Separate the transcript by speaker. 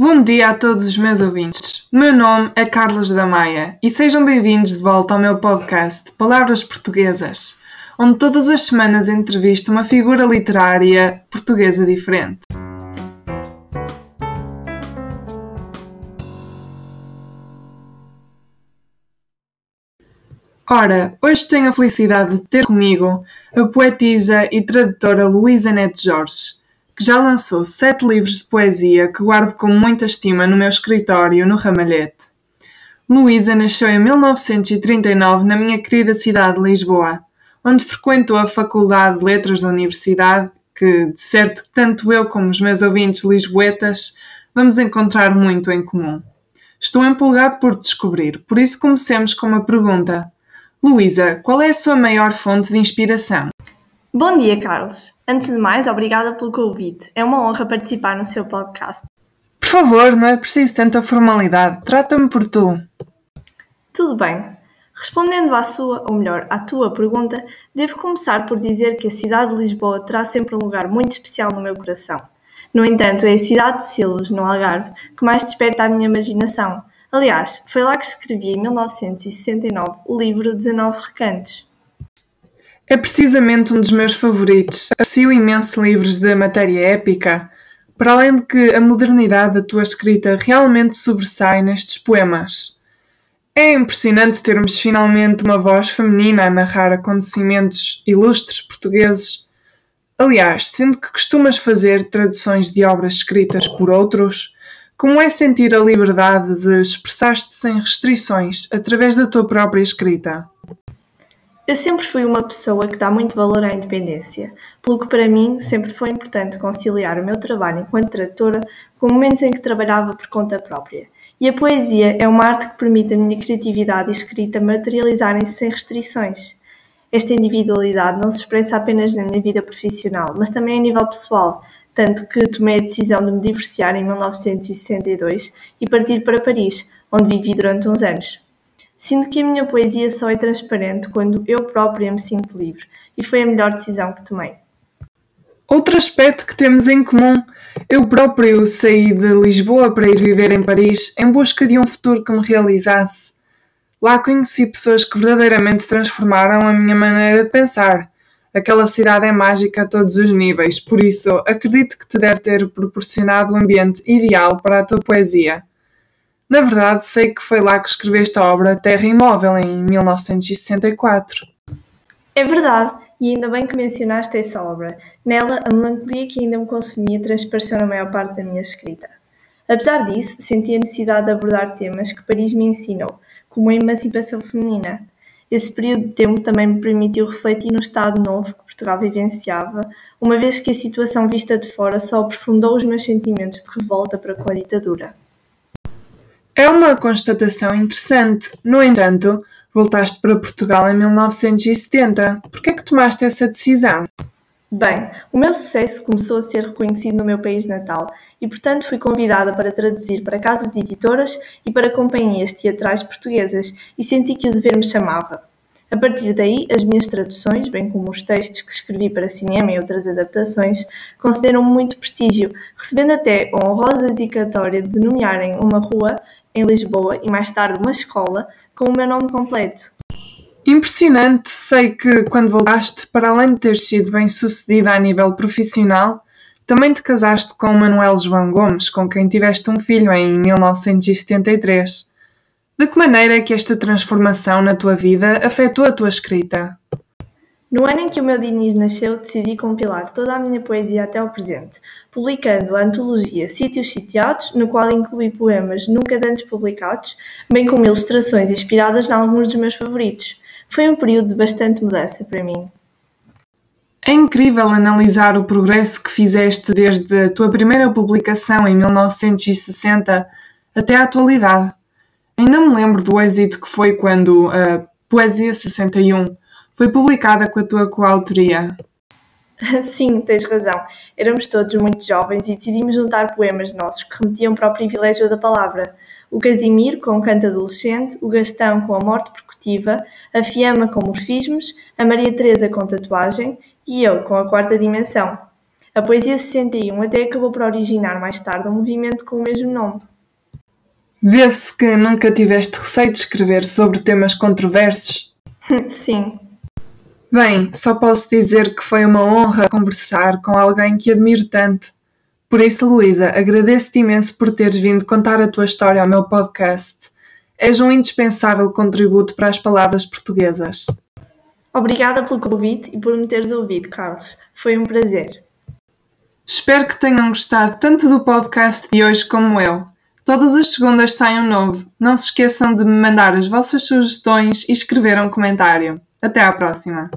Speaker 1: Bom dia a todos os meus ouvintes. Meu nome é Carlos da Maia e sejam bem-vindos de volta ao meu podcast Palavras Portuguesas, onde todas as semanas entrevisto uma figura literária portuguesa diferente. Ora, hoje tenho a felicidade de ter comigo a poetisa e tradutora Luísa Neto Jorge que já lançou sete livros de poesia que guardo com muita estima no meu escritório no Ramalhete. Luísa nasceu em 1939 na minha querida cidade de Lisboa, onde frequentou a Faculdade de Letras da Universidade, que, de certo, tanto eu como os meus ouvintes lisboetas vamos encontrar muito em comum. Estou empolgado por descobrir, por isso comecemos com uma pergunta. Luísa, qual é a sua maior fonte de inspiração?
Speaker 2: Bom dia, Carlos. Antes de mais, obrigada pelo convite. É uma honra participar no seu podcast.
Speaker 1: Por favor, não é preciso tanta formalidade. Trata-me por tu.
Speaker 2: Tudo bem. Respondendo à sua, ou melhor, à tua pergunta, devo começar por dizer que a cidade de Lisboa terá sempre um lugar muito especial no meu coração. No entanto, é a cidade de Silos, no Algarve, que mais desperta a minha imaginação. Aliás, foi lá que escrevi em 1969 o livro 19 Recantos.
Speaker 1: É precisamente um dos meus favoritos. Aprecio imenso livros de matéria épica, para além de que a modernidade da tua escrita realmente sobressai nestes poemas. É impressionante termos finalmente uma voz feminina a narrar acontecimentos ilustres portugueses. Aliás, sendo que costumas fazer traduções de obras escritas por outros, como é sentir a liberdade de expressar-te sem restrições através da tua própria escrita?
Speaker 2: Eu sempre fui uma pessoa que dá muito valor à independência, pelo que para mim sempre foi importante conciliar o meu trabalho enquanto tradutora com momentos em que trabalhava por conta própria. E a poesia é uma arte que permite a minha criatividade e escrita materializarem-se sem restrições. Esta individualidade não se expressa apenas na minha vida profissional, mas também a nível pessoal, tanto que tomei a decisão de me divorciar em 1962 e partir para Paris, onde vivi durante uns anos. Sinto que a minha poesia só é transparente quando eu própria me sinto livre, e foi a melhor decisão que tomei.
Speaker 1: Outro aspecto que temos em comum. Eu próprio saí de Lisboa para ir viver em Paris em busca de um futuro que me realizasse. Lá conheci pessoas que verdadeiramente transformaram a minha maneira de pensar. Aquela cidade é mágica a todos os níveis, por isso acredito que te deve ter proporcionado o um ambiente ideal para a tua poesia. Na verdade, sei que foi lá que escreveste a obra Terra Imóvel, em 1964.
Speaker 2: É verdade, e ainda bem que mencionaste essa obra. Nela, a melancolia que ainda me consumia transpareceu na maior parte da minha escrita. Apesar disso, senti a necessidade de abordar temas que Paris me ensinou, como a emancipação feminina. Esse período de tempo também me permitiu refletir no estado novo que Portugal vivenciava, uma vez que a situação vista de fora só aprofundou os meus sentimentos de revolta para com a ditadura.
Speaker 1: É uma constatação interessante. No entanto, voltaste para Portugal em 1970. Por que é que tomaste essa decisão?
Speaker 2: Bem, o meu sucesso começou a ser reconhecido no meu país natal e, portanto, fui convidada para traduzir para casas editoras e para companhias teatrais portuguesas e senti que o dever me chamava. A partir daí, as minhas traduções, bem como os textos que escrevi para cinema e outras adaptações, concederam muito prestígio, recebendo até a honrosa dedicatória de nomearem uma rua em Lisboa e mais tarde uma escola com o meu nome completo.
Speaker 1: Impressionante! Sei que quando voltaste, para além de ter sido bem sucedida a nível profissional, também te casaste com Manuel João Gomes, com quem tiveste um filho em 1973. De que maneira é que esta transformação na tua vida afetou a tua escrita?
Speaker 2: No ano em que o meu Diniz nasceu, decidi compilar toda a minha poesia até ao presente, publicando a antologia Sítios Sitiados, no qual incluí poemas nunca antes publicados, bem como ilustrações inspiradas em alguns dos meus favoritos. Foi um período de bastante mudança para mim.
Speaker 1: É incrível analisar o progresso que fizeste desde a tua primeira publicação em 1960 até à atualidade. Ainda me lembro do êxito que foi quando a Poesia 61 foi publicada com a tua coautoria.
Speaker 2: Sim, tens razão. Éramos todos muito jovens e decidimos juntar poemas nossos que remetiam para o privilégio da palavra. O Casimiro com o canto adolescente, o Gastão com a morte percutiva, a Fiamma com morfismos, a Maria Teresa com tatuagem e eu com a quarta dimensão. A Poesia 61 até acabou por originar mais tarde um movimento com o mesmo nome.
Speaker 1: Vê-se que nunca tiveste receio de escrever sobre temas controversos.
Speaker 2: Sim.
Speaker 1: Bem, só posso dizer que foi uma honra conversar com alguém que admiro tanto. Por isso, Luísa, agradeço-te imenso por teres vindo contar a tua história ao meu podcast. És um indispensável contributo para as palavras portuguesas.
Speaker 2: Obrigada pelo convite e por me teres ouvido, Carlos. Foi um prazer.
Speaker 1: Espero que tenham gostado tanto do podcast de hoje como eu. Todas as segundas sai um novo. Não se esqueçam de me mandar as vossas sugestões e escrever um comentário. Até à próxima!